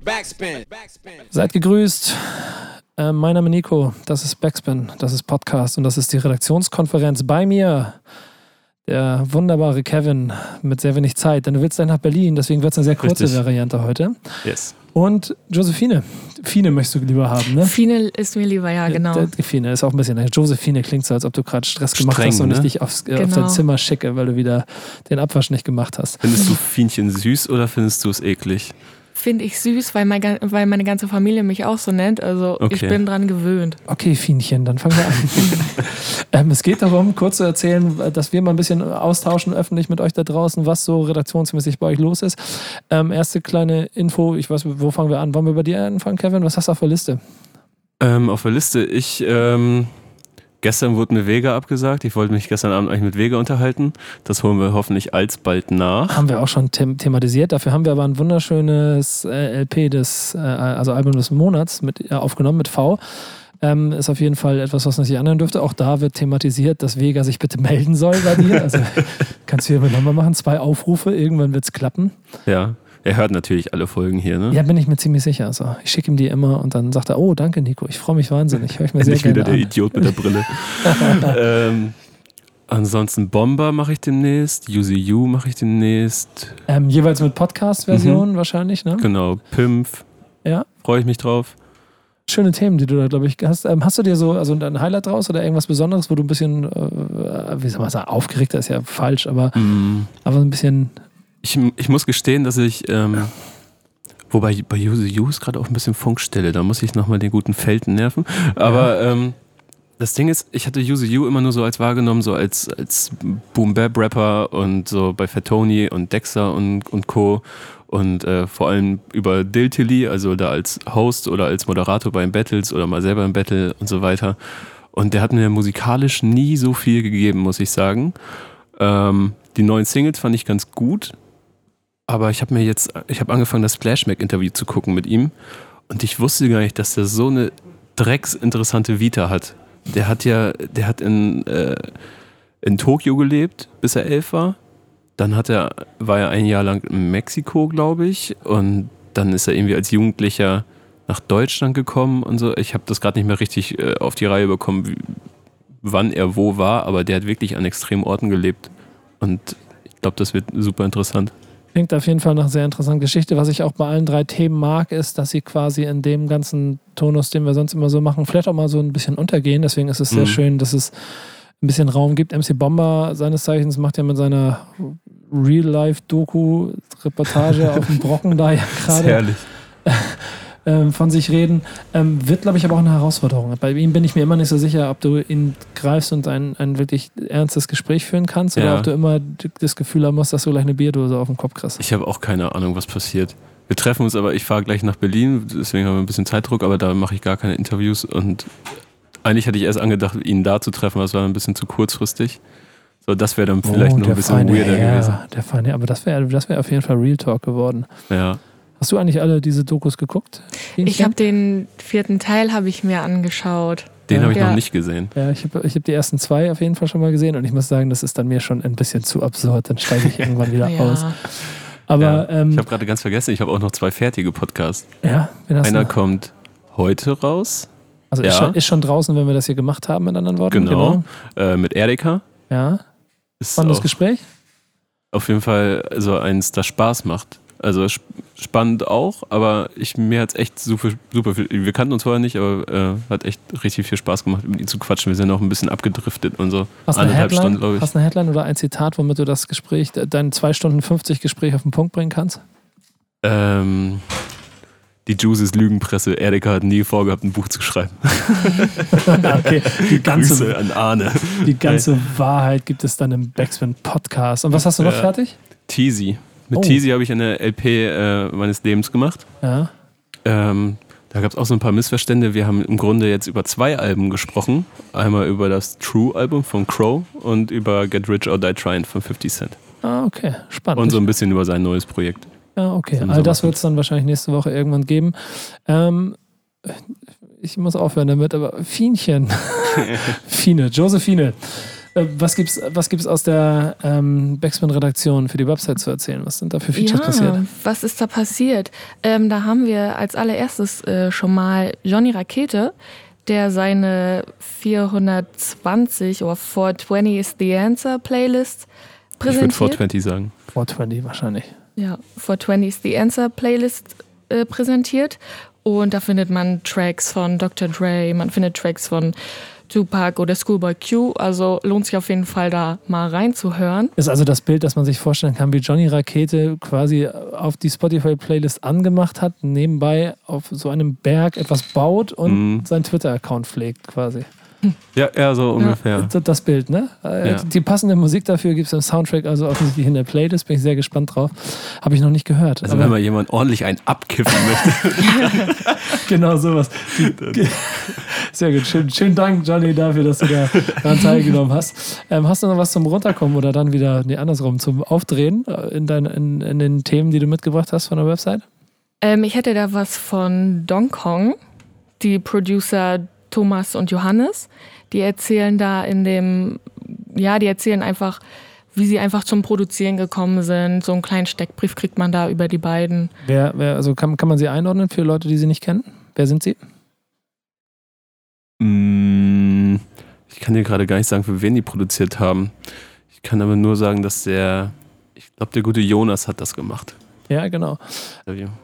Backspin. Seid gegrüßt. Äh, mein Name ist Nico, das ist Backspin, das ist Podcast und das ist die Redaktionskonferenz bei mir. Der wunderbare Kevin mit sehr wenig Zeit, denn du willst dann nach Berlin, deswegen wird es eine sehr kurze Richtig. Variante heute. Yes. Und Josephine. Fine möchtest du lieber haben, ne? Fine ist mir lieber, ja, genau. Der- der Fine ist auch ein bisschen. Josephine klingt so, als ob du gerade Stress gemacht Streng, hast und ich ne? dich aufs, äh, auf Genau. dein Zimmer schicke, weil du wieder den Abwasch nicht gemacht hast. Findest du Fienchen süß oder findest du es eklig? Finde ich süß, weil, mein, weil meine ganze Familie mich auch so nennt. Also ich Okay. bin dran gewöhnt. Okay, Fienchen, dann fangen wir an. ähm, es geht darum, kurz zu erzählen, dass wir mal ein bisschen austauschen öffentlich mit euch da draußen, was so redaktionsmäßig bei euch los ist. Ähm, erste kleine Info, ich weiß, wo fangen wir an? Wollen wir bei dir anfangen, Kevin? Was hast du auf der Liste? Ähm, auf der Liste, ich, ähm, gestern wurde mir Vega abgesagt. Ich wollte mich gestern Abend eigentlich mit Vega unterhalten. Das holen wir hoffentlich alsbald nach. Haben wir auch schon them thematisiert. Dafür haben wir aber ein wunderschönes äh, LP des, äh, also Album des Monats mit, äh, aufgenommen mit V. Ähm, ist auf jeden Fall etwas, was man sich anhören dürfte. Auch da wird thematisiert, dass Vega sich bitte melden soll bei dir. Also kannst du hier nochmal machen. Zwei Aufrufe, irgendwann wird es klappen. Ja. Er hört natürlich alle Folgen hier, ne? Ja, bin ich mir ziemlich sicher. Also, ich schicke ihm die immer und dann sagt er, oh, danke Nico, ich freue mich wahnsinnig. Höre ich mir sehr Endlich gerne wieder der an. Idiot mit der Brille. ähm, ansonsten Bomber mache ich demnächst. You mache ich demnächst. Ähm, jeweils mit Podcast-Version wahrscheinlich, ne? Genau. Pimpf. Ja. Freue ich mich drauf. Schöne Themen, die du da, glaube ich, hast. Ähm, hast du dir so also ein Highlight draus oder irgendwas Besonderes, wo du ein bisschen, äh, wie soll man sagen, aufgeregter ist ja falsch, aber, Mm. aber ein bisschen, Ich, ich muss gestehen, dass ich, ähm, wobei bei Use You ist gerade auch ein bisschen Funkstelle, da muss ich nochmal den guten Felten nerven. Aber ähm, das Ding ist, ich hatte Use You immer nur so als wahrgenommen, so als, als Boom-Bap-Rapper und so bei Fatoni und Dexter und, und Co. Und äh, vor allem über Diltily, also da als Host oder als Moderator bei den Battles oder mal selber im Battle und so weiter. Und der hat mir musikalisch nie so viel gegeben, muss ich sagen. Ähm, die neuen Singles fand ich ganz gut, aber ich habe mir jetzt, ich habe angefangen, das Flashback-Interview zu gucken mit ihm und ich wusste gar nicht, dass der so eine drecksinteressante Vita hat. Der hat ja, der hat in, äh, in Tokio gelebt, bis er elf war. Dann hat er, war er ein Jahr lang in Mexiko, glaube ich, und dann ist er irgendwie als Jugendlicher nach Deutschland gekommen und so. Ich habe das gerade nicht mehr richtig äh, auf die Reihe bekommen, wie, wann er wo war, aber der hat wirklich an extremen Orten gelebt. Und ich glaube, das wird super interessant. Klingt auf jeden Fall nach einer sehr interessanten Geschichte. Was ich auch bei allen drei Themen mag, ist, dass sie quasi in dem ganzen Tonus, den wir sonst immer so machen, vielleicht auch mal so ein bisschen untergehen. Deswegen ist es sehr Mhm. schön, dass es ein bisschen Raum gibt. MC Bomber seines Zeichens macht ja mit seiner Real-Life-Doku-Reportage auf dem Brocken da ja gerade herrlich. ähm, von sich reden. Ähm, wird, glaube ich, aber auch eine Herausforderung. Bei ihm bin ich mir immer nicht so sicher, ob du ihn greifst und ein, ein wirklich ernstes Gespräch führen kannst oder Ja. ob du immer das Gefühl haben musst, dass du gleich eine Bierdose auf den Kopf kriegst. Ich habe auch keine Ahnung, was passiert. Wir treffen uns aber, ich fahre gleich nach Berlin, deswegen haben wir ein bisschen Zeitdruck, aber da mache ich gar keine Interviews und eigentlich hatte ich erst angedacht, ihn da zu treffen, aber es war ein bisschen zu kurzfristig. So, das wäre dann vielleicht noch ein bisschen feine weirder Herr, gewesen. Der feine, aber das wäre das wär auf jeden Fall Real Talk geworden. Ja. Hast du eigentlich alle diese Dokus geguckt? Ich habe den vierten Teil habe ich mir angeschaut. Den Ja. habe ich Ja. noch nicht gesehen. Ja, ich habe ich hab die ersten zwei auf jeden Fall schon mal gesehen und ich muss sagen, das ist dann mir schon ein bisschen zu absurd. Dann steige ich irgendwann wieder aus. Ja. Aber ja. ähm, ich habe gerade ganz vergessen, ich habe auch noch zwei fertige Podcasts. ja, wen hast Einer du? kommt heute raus, Also ist, schon, ist schon draußen, wenn wir das hier gemacht haben, in anderen Worten. Genau. äh, mit Erika. Ja. Ist Spannendes auch Gespräch. auf jeden Fall so eins, das Spaß macht. Also sp- spannend auch, aber ich, mir hat es echt super, super viel. Wir kannten uns vorher nicht, aber äh, hat echt richtig viel Spaß gemacht, mit ihm zu quatschen. Wir sind auch ein bisschen abgedriftet und so. Hast du eine Anderthalb Headline, Stunden, glaube ich. hast eine Headline oder ein Zitat, womit du das Gespräch, dein 2 Stunden 50 Gespräch auf den Punkt bringen kannst? Ähm, die Juices Lügenpresse. Erika hat nie vorgehabt, ein Buch zu schreiben. okay, die ganze, Grüße an Arne. die ganze Wahrheit gibt es dann im Backspin Podcast. Und was hast du noch Ja. fertig? Teasy. Mit Oh. Teasy habe ich eine LP äh, meines Lebens gemacht. Ja. Ähm, da gab es auch so ein paar Missverstände. Wir haben im Grunde jetzt über zwei Alben gesprochen. Einmal über das True-Album von Crow und über Get Rich or Die Trying von 50 Cent. Ah, okay. Spannend. Und so ein bisschen über sein neues Projekt. Ja, okay. All das wird es dann wahrscheinlich nächste Woche irgendwann geben. Ähm, ich muss aufhören damit, aber Fienchen. Fine, Josephine. Äh, was gibt's, was gibt's aus der ähm, Backspin-Redaktion für die Website zu erzählen? Was sind da für Features ja, passiert? Was ist da passiert? Ähm, da haben wir als allererstes äh, schon mal Johnny Rakete, der seine 420 oder 420 is the Answer Playlist präsentiert. Ich würde 420 sagen. 420 wahrscheinlich. Ja, 420 is the Answer Playlist äh, präsentiert. Und da findet man Tracks von Dr. Dre, man findet Tracks von Tupac oder Schoolboy Q. Also lohnt sich auf jeden Fall da mal reinzuhören. Ist also das Bild, das man sich vorstellen kann, wie Johnny Rakete quasi auf die Spotify-Playlist angemacht hat, nebenbei auf so einem Berg etwas baut und Mhm. seinen Twitter-Account pflegt quasi. Ja, ja, so ungefähr. Das- Das Bild, ne? Äh, Ja. Die passende Musik dafür gibt es im Soundtrack, also offensichtlich in der Playlist. Bin ich sehr gespannt drauf. Habe ich noch nicht gehört. Also wenn mal jemand ordentlich einen abkiffen möchte. genau sowas. Sehr gut. Schön, schönen Dank, Johnny, dafür, dass du da daran teilgenommen hast. Ähm, hast du noch was zum Runterkommen oder dann wieder, nee, andersrum, zum Aufdrehen äh, in, dein, in, in den Themen, die du mitgebracht hast von der Website? Ähm, ich hätte da was von Dong Kong, die Producer Thomas und Johannes. Die erzählen da in dem, ja, die erzählen einfach, wie sie einfach zum Produzieren gekommen sind. So einen kleinen Steckbrief kriegt man da über die beiden. Wer, wer, also kann, kann man sie einordnen für Leute, die sie nicht kennen? Wer sind sie? Mm, Ich kann dir gerade gar nicht sagen, für wen die produziert haben. Ich kann aber nur sagen, dass der, ich glaube, der gute Jonas hat das gemacht. Ja, genau.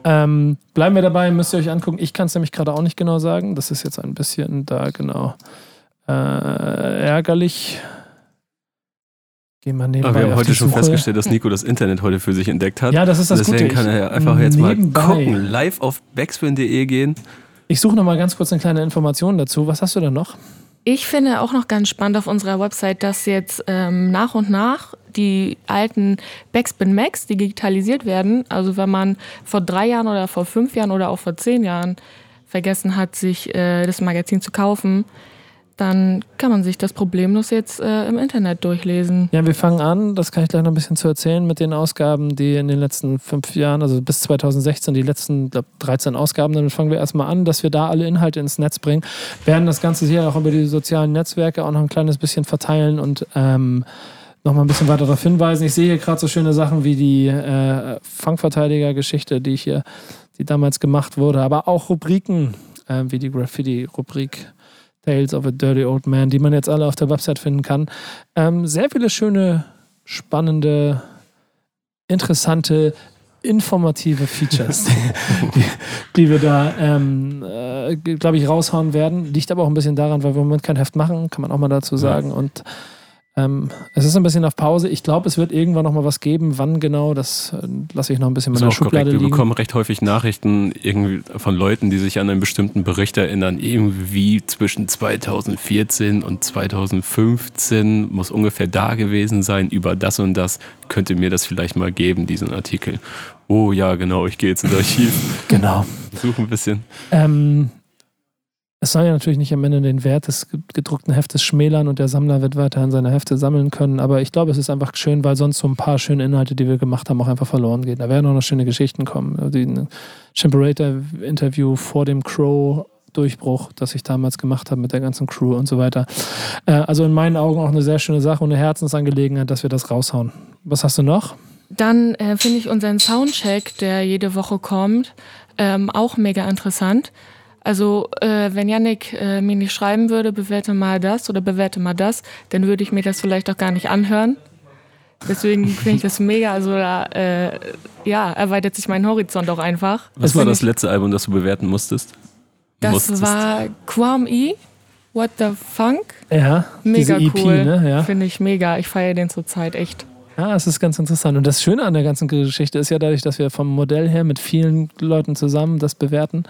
Ähm, bleiben wir dabei, müsst ihr euch angucken. Ich kann es nämlich gerade auch nicht genau sagen. Das ist jetzt ein bisschen da genau äh, ärgerlich. Gehen wir nebenbei Aber wir haben heute schon Suche. festgestellt, dass Nico das Internet heute für sich entdeckt hat. Ja, das ist das Deswegen Gute. kann Ich- er einfach jetzt mal nebenbei. gucken, live auf backspin.de gehen. Ich suche noch mal ganz kurz eine kleine Information dazu. Was hast du denn noch? Ich finde auch noch ganz spannend auf unserer Website, dass jetzt ähm, nach und nach die alten Backspin Macs digitalisiert werden. Also wenn man vor drei Jahren oder vor fünf Jahren oder auch vor zehn Jahren vergessen hat, sich äh, das Magazin zu kaufen, dann kann man sich das problemlos jetzt äh, im Internet durchlesen. Ja, wir fangen an, das kann ich gleich noch ein bisschen zu erzählen, mit den Ausgaben, die in den letzten fünf Jahren, also bis 2016, die letzten glaub, 13 Ausgaben, damit fangen wir erstmal an, dass wir da alle Inhalte ins Netz bringen. Werden das Ganze hier auch über die sozialen Netzwerke auch noch ein kleines bisschen verteilen und ähm, noch mal ein bisschen weiter darauf hinweisen. Ich sehe hier gerade so schöne Sachen wie die äh, Fangverteidiger-Geschichte, die ich hier, die damals gemacht wurde, aber auch Rubriken, äh, wie die Graffiti-Rubrik Tales of a Dirty Old Man, die man jetzt alle auf der Website finden kann. Ähm, sehr viele schöne, spannende, interessante, informative Features, die, die wir da, ähm, äh, glaube ich, raushauen werden. Liegt aber auch ein bisschen daran, weil wir im Moment kein Heft machen, kann man auch mal dazu sagen. Und ähm, es ist ein bisschen auf Pause. Ich glaube, es wird irgendwann noch mal was geben. Wann genau, das äh, lasse ich noch ein bisschen in meiner auch korrekt. Schublade Wir liegen. bekommen recht häufig Nachrichten irgendwie von Leuten, die sich an einen bestimmten Bericht erinnern. Irgendwie zwischen 2014 und 2015 muss ungefähr da gewesen sein über das und das. Könnte mir das vielleicht mal geben, diesen Artikel. Oh ja, genau, ich gehe jetzt ins Archiv, Genau. suche ein bisschen. Ähm, es soll ja natürlich nicht am Ende den Wert des gedruckten Heftes schmälern und der Sammler wird weiterhin seine Hefte sammeln können. Aber ich glaube, es ist einfach schön, weil sonst so ein paar schöne Inhalte, die wir gemacht haben, auch einfach verloren gehen. Da werden auch noch schöne Geschichten kommen. Die Chimperator-Interview vor dem Crow-Durchbruch, das ich damals gemacht habe mit der ganzen Crew und so weiter. Äh, also in meinen Augen auch eine sehr schöne Sache und eine Herzensangelegenheit, dass wir das raushauen. Was hast du noch? Dann äh, finde ich unseren Soundcheck, der jede Woche kommt, ähm, auch mega interessant. Also äh, wenn Yannick äh, mir nicht schreiben würde, bewerte mal das oder bewerte mal das, dann würde ich mir das vielleicht auch gar nicht anhören. Deswegen finde ich das mega, also da äh, ja, erweitert sich mein Horizont auch einfach. Was war find das letzte Album, das du bewerten musstest? Das Musstest. war Quam E, What the Funk. Ja, Mega diese EP, cool. ne? Ja. Finde ich mega. Ich feiere den zurzeit echt. Ja, es ist ganz interessant. Und das Schöne an der ganzen Geschichte ist ja dadurch, dass wir vom Modell her mit vielen Leuten zusammen das bewerten,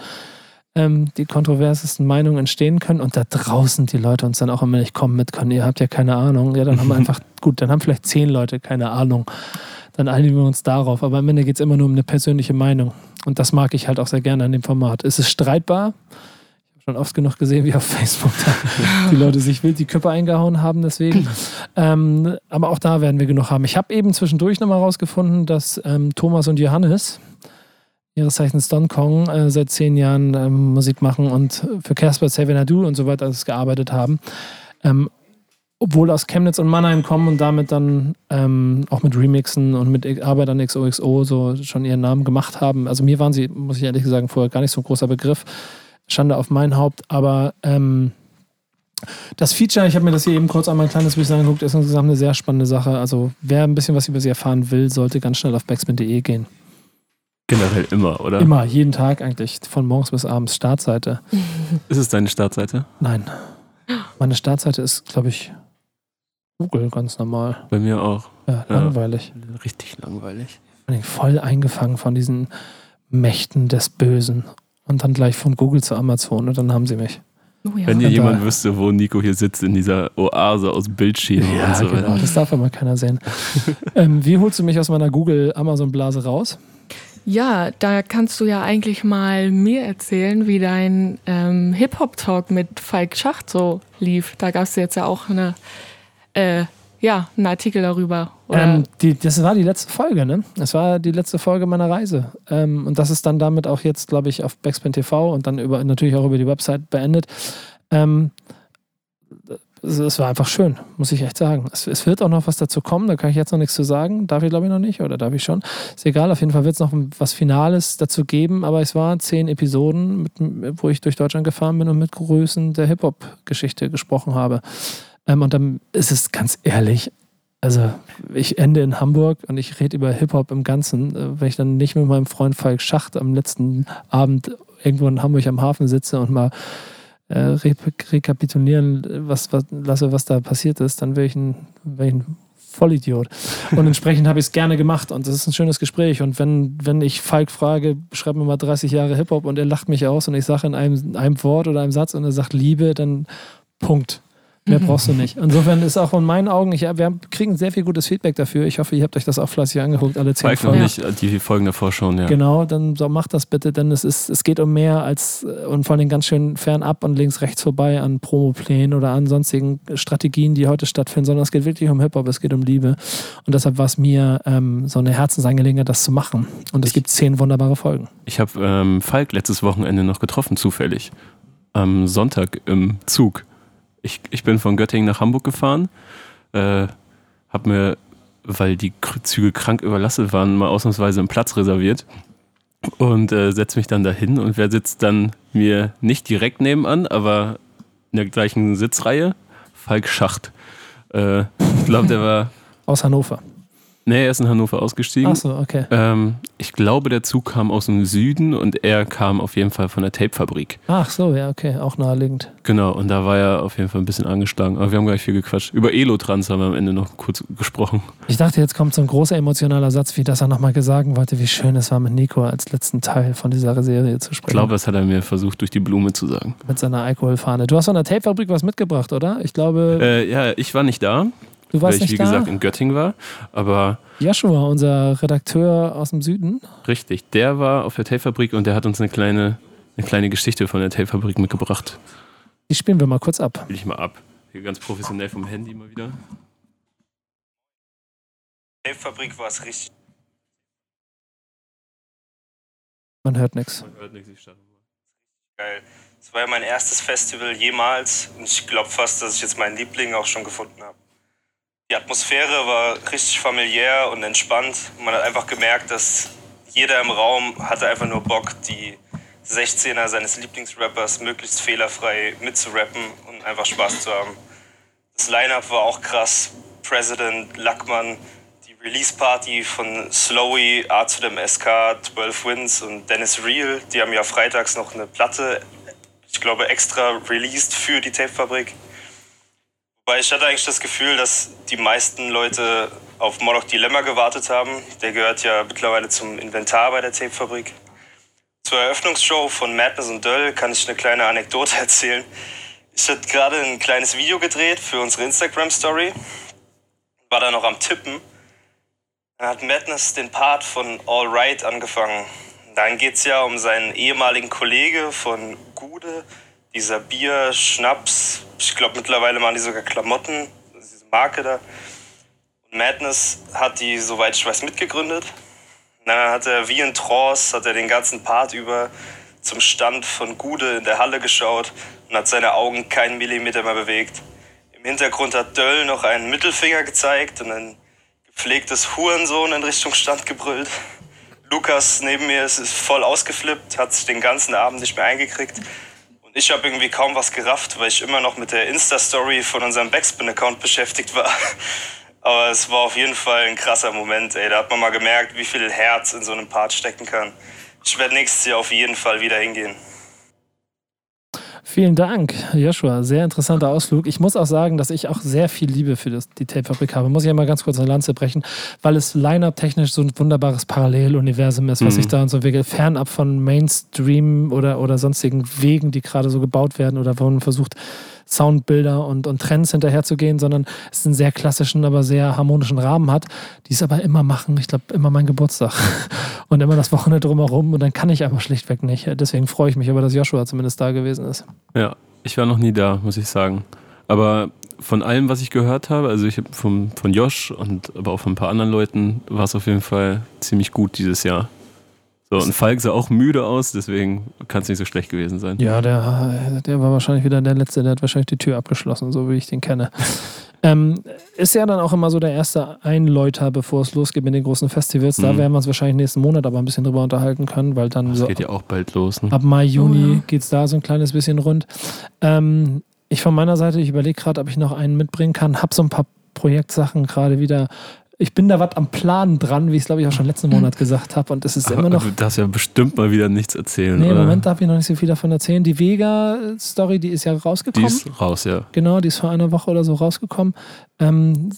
ähm, die kontroversesten Meinungen entstehen können und da draußen die Leute uns dann auch immer nicht kommen mit können, ihr habt ja keine Ahnung. Ja, dann haben wir einfach, gut, dann haben vielleicht zehn Leute keine Ahnung. Dann einigen wir uns darauf. Aber am Ende geht es immer nur um eine persönliche Meinung. Und das mag ich halt auch sehr gerne an dem Format. Es ist streitbar. Ich habe schon oft genug gesehen, wie auf Facebook die Leute sich wild die Köpfe eingehauen haben deswegen. Ähm, aber auch da werden wir genug haben. Ich habe eben zwischendurch nochmal rausgefunden, dass ähm, Thomas und Johannes, ihres Zeichens Don Kong, äh, seit zehn Jahren ähm, Musik machen und für Casper Savin Do und so weiter alles gearbeitet haben. Ähm, obwohl aus Chemnitz und Mannheim kommen und damit dann ähm, auch mit Remixen und mit Arbeit an XOXO so schon ihren Namen gemacht haben. Also mir waren sie, muss ich ehrlich sagen, vorher gar nicht so ein großer Begriff. Schande auf mein Haupt, aber ähm, das Feature, ich habe mir das hier eben kurz einmal ein kleines bisschen angeguckt, ist insgesamt eine sehr spannende Sache. Also wer ein bisschen was über sie erfahren will, sollte ganz schnell auf backspin.de gehen. Generell immer, oder? Immer, jeden Tag eigentlich, von morgens bis abends. Startseite. Ist es deine Startseite? Nein. Meine Startseite ist, glaube ich, Google ganz normal. Bei mir auch. Ja, langweilig. Ja, richtig langweilig. Voll eingefangen von diesen Mächten des Bösen. Und dann gleich von Google zu Amazon und dann haben sie mich. Oh ja. Wenn ihr jemand wüsste, wo Nico hier sitzt in dieser Oase aus Bildschirmen ja, und so genau, das darf aber keiner sehen. ähm, wie holst du mich aus meiner Google-Amazon-Blase raus? Ja, da kannst du ja eigentlich mal mir erzählen, wie dein ähm, Hip-Hop-Talk mit Falk Schacht so lief. Da gab es jetzt ja auch eine, äh, ja, einen Artikel darüber. Ähm, die, das war die letzte Folge, ne? Das war die letzte Folge meiner Reise. Ähm, und das ist dann damit auch jetzt, glaube ich, auf Backspin TV und dann über, natürlich auch über die Website beendet. Es war einfach schön, muss ich echt sagen. Es, es, wird auch noch was dazu kommen, da kann ich jetzt noch nichts zu sagen. Darf ich glaube ich noch nicht oder darf ich schon? Ist egal, auf jeden Fall wird es noch was Finales dazu geben, aber es waren zehn Episoden, mit, wo ich durch Deutschland gefahren bin und mit Größen der Hip-Hop-Geschichte gesprochen habe. Ähm, und dann ist es ganz ehrlich, also ich ende in Hamburg und ich rede über Hip-Hop im Ganzen, äh, wenn ich dann nicht mit meinem Freund Falk Schacht am letzten Abend irgendwo in Hamburg am Hafen sitze und mal äh, re rekapitulieren was, was, lasse, was da passiert ist, dann wäre ich, ein, wär ich ein Vollidiot. Und entsprechend habe ich es gerne gemacht und das ist ein schönes Gespräch. Und wenn, wenn ich Falk frage, schreib mir mal 30 Jahre Hip-Hop und er lacht mich aus und ich sage in einem, einem Wort oder einem Satz und er sagt Liebe, dann Punkt. Mehr brauchst du nicht. Insofern ist auch in meinen Augen, ich, wir kriegen sehr viel gutes Feedback dafür. Ich hoffe, ihr habt euch das auch fleißig angeguckt, alle zehn Folgen. noch nicht, die Folgen davor schon, ja. Genau, dann so, macht das bitte, denn es, ist, es geht um mehr als und vor allem ganz schön fernab und links, rechts vorbei an Promoplänen oder an sonstigen Strategien, die heute stattfinden, sondern es geht wirklich um Hip-Hop, es geht um Liebe. Und deshalb war es mir ähm, so eine Herzensangelegenheit, das zu machen. Und es gibt zehn wunderbare Folgen. Ich habe ähm, Falk letztes Wochenende noch getroffen, zufällig. Am Sonntag im Zug ich, ich bin von Göttingen nach Hamburg gefahren, äh, habe mir, weil die Züge krank überlastet waren, mal ausnahmsweise einen Platz reserviert und äh, setze mich dann dahin und wer sitzt dann mir nicht direkt nebenan, aber in der gleichen Sitzreihe? Falk Schacht. Äh, ich glaube, der war. Aus Hannover. Nee, er ist in Hannover ausgestiegen. Ach so, okay. Ähm, ich glaube, der Zug kam aus dem Süden und er kam auf jeden Fall von der Tapefabrik. Ach so, ja, okay, auch naheliegend. Genau, und da war er auf jeden Fall ein bisschen angeschlagen. Aber wir haben gar nicht viel gequatscht. Über Elotrans haben wir am Ende noch kurz gesprochen. Ich dachte, jetzt kommt so ein großer emotionaler Satz, wie das er nochmal sagen wollte, wie schön es war, mit Nico als letzten Teil von dieser Serie zu sprechen. Ich glaube, das hat er mir versucht, durch die Blume zu sagen. Mit seiner Alkoholfahne. Du hast von der Tapefabrik was mitgebracht, oder? Ich glaube. Äh, ja, ich war nicht da. Du warst weil ich, wie da? gesagt, in Göttingen war. Aber. Joshua, unser Redakteur aus dem Süden. Richtig, der war auf der Tapefabrik und der hat uns eine kleine, eine kleine Geschichte von der Tapefabrik mitgebracht. Die spielen wir mal kurz ab. Spiel ich mal ab. Hier ganz professionell vom Handy mal wieder. Tapefabrik war es richtig. Man hört nichts. Man hört nichts, ich starte mal. Geil. Es war ja mein erstes Festival jemals und ich glaube fast, dass ich jetzt meinen Liebling auch schon gefunden habe. Die Atmosphäre war richtig familiär und entspannt. Man hat einfach gemerkt, dass jeder im Raum hatte einfach nur Bock, die 16er seines Lieblingsrappers möglichst fehlerfrei mitzurappen und einfach Spaß zu haben. Das Line-Up war auch krass. President, Lackmann, die Release-Party von Slowy, A zu dem SK, 12 Wins und Dennis Real. Die haben ja freitags noch eine Platte, ich glaube, extra released für die Tapefabrik. Weil ich hatte eigentlich das Gefühl, dass die meisten Leute auf Moloch Dilemma gewartet haben. Der gehört ja mittlerweile zum Inventar bei der Tapefabrik. Zur Eröffnungsshow von Madness und Döll kann ich eine kleine Anekdote erzählen. Ich hatte gerade ein kleines Video gedreht für unsere Instagram-Story. War da noch am Tippen. Dann hat Madness den Part von All Right angefangen. Dann geht es ja um seinen ehemaligen Kollege von Gude, dieser Bier, Schnaps, ich glaube mittlerweile machen die sogar Klamotten, diese Marke da. Und Madness hat die, soweit ich weiß, mitgegründet. Und dann hat er wie in Trance, hat er den ganzen Part über zum Stand von Gude in der Halle geschaut und hat seine Augen keinen Millimeter mehr bewegt. Im Hintergrund hat Döll noch einen Mittelfinger gezeigt und ein gepflegtes Hurensohn in Richtung Stand gebrüllt. Lukas neben mir ist, ist voll ausgeflippt, hat sich den ganzen Abend nicht mehr eingekriegt. Und ich habe irgendwie kaum was gerafft, weil ich immer noch mit der Insta-Story von unserem Backspin-Account beschäftigt war. Aber es war auf jeden Fall ein krasser Moment, ey. Da hat man mal gemerkt, wie viel Herz in so einem Part stecken kann. Ich werde nächstes Jahr auf jeden Fall wieder hingehen. Vielen Dank, Joshua. Sehr interessanter Ausflug. Ich muss auch sagen, dass ich auch sehr viel Liebe für das, die Tape-Fabrik habe. Muss ich ja mal ganz kurz eine Lanze brechen, weil es line-up-technisch so ein wunderbares Paralleluniversum ist, was sich mhm. da uns entwickelt. Fernab von Mainstream oder, oder sonstigen Wegen, die gerade so gebaut werden oder wo man versucht, Soundbilder und, und Trends hinterherzugehen, sondern es einen sehr klassischen, aber sehr harmonischen Rahmen hat, die es aber immer machen. Ich glaube, immer mein Geburtstag und immer das Wochenende drumherum und dann kann ich einfach schlichtweg nicht. Deswegen freue ich mich aber, dass Joshua zumindest da gewesen ist. Ja, ich war noch nie da, muss ich sagen. Aber von allem, was ich gehört habe, also ich habe von Josh und aber auch von ein paar anderen Leuten, war es auf jeden Fall ziemlich gut dieses Jahr. So, und Falk sah auch müde aus, deswegen kann es nicht so schlecht gewesen sein. Ja, der, der war wahrscheinlich wieder der Letzte, der hat wahrscheinlich die Tür abgeschlossen, so wie ich den kenne. ähm, ist ja dann auch immer so der erste Einläuter, bevor es losgeht mit den großen Festivals. Da mhm. werden wir uns wahrscheinlich nächsten Monat aber ein bisschen drüber unterhalten können, weil dann das so. geht ja auch bald los. Ne? Ab Mai, Juni oh, ja. geht es da so ein kleines bisschen rund. Ähm, ich von meiner Seite, ich überlege gerade, ob ich noch einen mitbringen kann. Hab so ein paar Projektsachen gerade wieder ich bin da was am Plan dran, wie ich es glaube ich auch schon letzten Monat gesagt habe. Und es ist immer noch. Du darfst ja bestimmt mal wieder nichts erzählen. Nee, im Moment darf ich noch nicht so viel davon erzählen. Die Vega-Story, die ist ja rausgekommen. Die ist raus, ja. Genau, die ist vor einer Woche oder so rausgekommen. Ähm,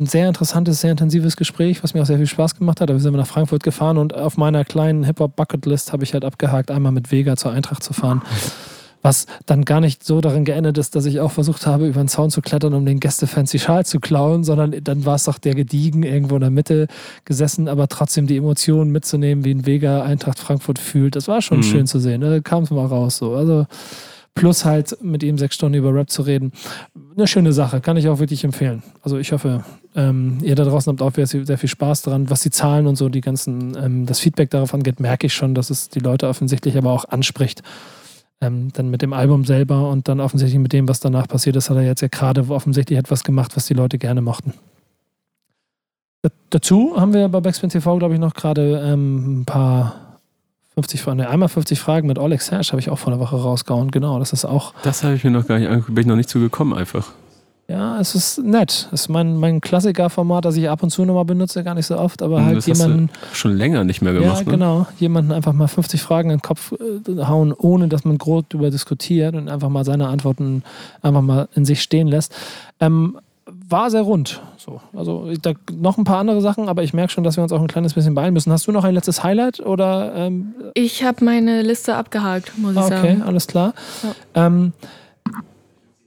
ein sehr interessantes, sehr intensives Gespräch, was mir auch sehr viel Spaß gemacht hat. Da sind wir nach Frankfurt gefahren und auf meiner kleinen Hip-Hop-Bucketlist habe ich halt abgehakt, einmal mit Vega zur Eintracht zu fahren was dann gar nicht so darin geendet ist, dass ich auch versucht habe, über den Zaun zu klettern, um den Gästefans die Schal zu klauen, sondern dann war es doch der Gediegen irgendwo in der Mitte gesessen, aber trotzdem die Emotionen mitzunehmen, wie ein Vega Eintracht Frankfurt fühlt. Das war schon mhm. schön zu sehen. Da ne? kam es mal raus so. Also plus halt mit ihm sechs Stunden über Rap zu reden. Eine schöne Sache, kann ich auch wirklich empfehlen. Also ich hoffe, ähm, ihr da draußen habt auch sehr viel Spaß daran. Was die Zahlen und so, die ganzen, ähm, das Feedback darauf angeht, merke ich schon, dass es die Leute offensichtlich aber auch anspricht. Ähm, dann mit dem Album selber und dann offensichtlich mit dem, was danach passiert ist, hat er jetzt ja gerade offensichtlich etwas gemacht, was die Leute gerne mochten. Dazu haben wir bei Backspin TV, glaube ich, noch gerade ähm, ein paar 50 Fragen, ne, einmal 50 Fragen mit Alex Hash habe ich auch vor einer Woche rausgehauen. Genau, das ist auch. Das habe ich mir noch gar nicht bin ich noch nicht zugekommen einfach. Ja, es ist nett. Es ist mein, mein Klassiker-Format, das ich ab und zu nochmal benutze, gar nicht so oft, aber halt das jemanden. schon länger nicht mehr gemacht. Ja, ne? genau. Jemanden einfach mal 50 Fragen in den Kopf äh, hauen, ohne dass man groß darüber diskutiert und einfach mal seine Antworten einfach mal in sich stehen lässt. Ähm, war sehr rund. So. Also da noch ein paar andere Sachen, aber ich merke schon, dass wir uns auch ein kleines bisschen beeilen müssen. Hast du noch ein letztes Highlight? Oder, ähm ich habe meine Liste abgehakt, muss ich okay, sagen. Okay, alles klar. Ja. Ähm,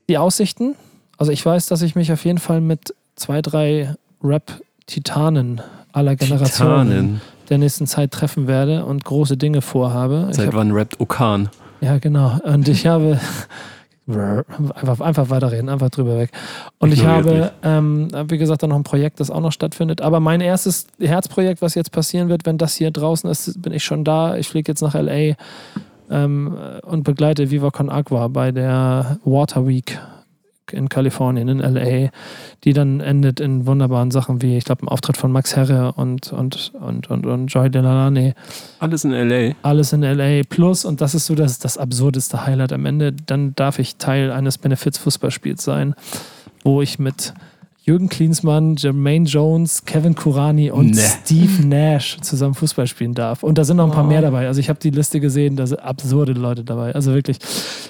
die Aussichten also ich weiß, dass ich mich auf jeden Fall mit zwei, drei Rap-Titanen aller Generationen Titanen. der nächsten Zeit treffen werde und große Dinge vorhabe. Seit hab, wann rappt Okan? Ja, genau. Und ich habe einfach, einfach weiterreden, einfach drüber weg. Und ich, ich habe, ähm, wie gesagt, dann noch ein Projekt, das auch noch stattfindet. Aber mein erstes Herzprojekt, was jetzt passieren wird, wenn das hier draußen ist, bin ich schon da. Ich fliege jetzt nach LA ähm, und begleite Viva Con Agua bei der Water Week in Kalifornien, in LA, die dann endet in wunderbaren Sachen wie, ich glaube, ein Auftritt von Max Herre und, und, und, und, und Joy Delaney. Alles in LA. Alles in LA. Plus, und das ist so das, das absurdeste Highlight am Ende, dann darf ich Teil eines Benefits-Fußballspiels sein, wo ich mit Jürgen Klinsmann, Jermaine Jones, Kevin Kurani und nee. Steve Nash zusammen Fußball spielen darf. Und da sind noch ein paar wow. mehr dabei. Also ich habe die Liste gesehen, da sind absurde Leute dabei. Also wirklich,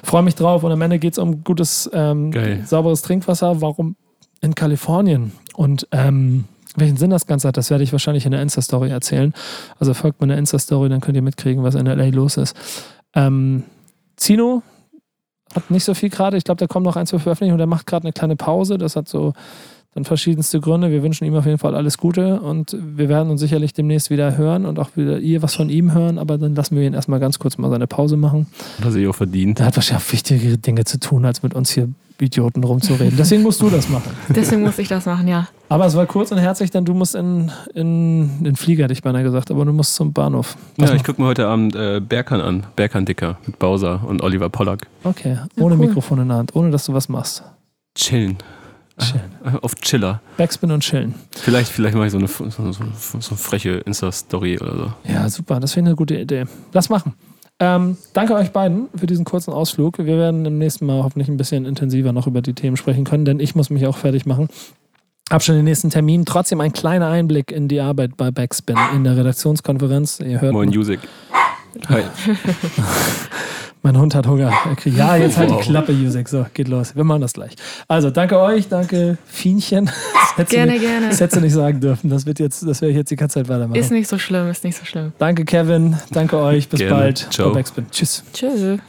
freue mich drauf. Und am Ende geht es um gutes, ähm, sauberes Trinkwasser. Warum in Kalifornien? Und ähm, welchen Sinn das Ganze hat, das werde ich wahrscheinlich in der Insta-Story erzählen. Also folgt mir in der Insta-Story, dann könnt ihr mitkriegen, was in LA los ist. Ähm, Zino hat nicht so viel gerade. Ich glaube, der kommt noch ein, zwei Veröffentlichungen und der macht gerade eine kleine Pause. Das hat so dann verschiedenste Gründe. Wir wünschen ihm auf jeden Fall alles Gute und wir werden uns sicherlich demnächst wieder hören und auch wieder ihr was von ihm hören, aber dann lassen wir ihn erstmal ganz kurz mal seine Pause machen. Was er auch verdient. Er hat wahrscheinlich wichtigere Dinge zu tun, als mit uns hier Idioten rumzureden. Deswegen musst du das machen. Deswegen muss ich das machen, ja. Aber es war kurz und herzlich, denn du musst in, in den Flieger, hätte ich beinahe gesagt, aber du musst zum Bahnhof. Was ja, ich gucke mir heute Abend äh, Berkan an. Berkan Dicker mit Bowser und Oliver Pollack. Okay, ohne ja, cool. Mikrofon in der Hand, ohne dass du was machst. Chillen. Chillen. Auf Chiller. Backspin und chillen. Vielleicht, vielleicht mache ich so eine, so, so, so eine freche Insta-Story oder so. Ja, super. Das ich eine gute Idee. Lass machen. Ähm, danke euch beiden für diesen kurzen Ausflug. Wir werden im nächsten Mal hoffentlich ein bisschen intensiver noch über die Themen sprechen können, denn ich muss mich auch fertig machen. Hab schon den nächsten Termin. Trotzdem ein kleiner Einblick in die Arbeit bei Backspin in der Redaktionskonferenz. Ihr hört Moin, Music. Hi. Mein Hund hat Hunger. Er Ja, jetzt halt die Klappe, Jusek. So, geht los. Wir machen das gleich. Also, danke euch, danke Fienchen. Das hättest Gerne, du nicht, gerne. Das hättest du nicht sagen dürfen. Das wird jetzt, das werde ich jetzt die ganze Zeit weitermachen. Ist nicht so schlimm, ist nicht so schlimm. Danke, Kevin. Danke euch. Bis Gerne. bald. Ciao. Tschüss. Tschüss.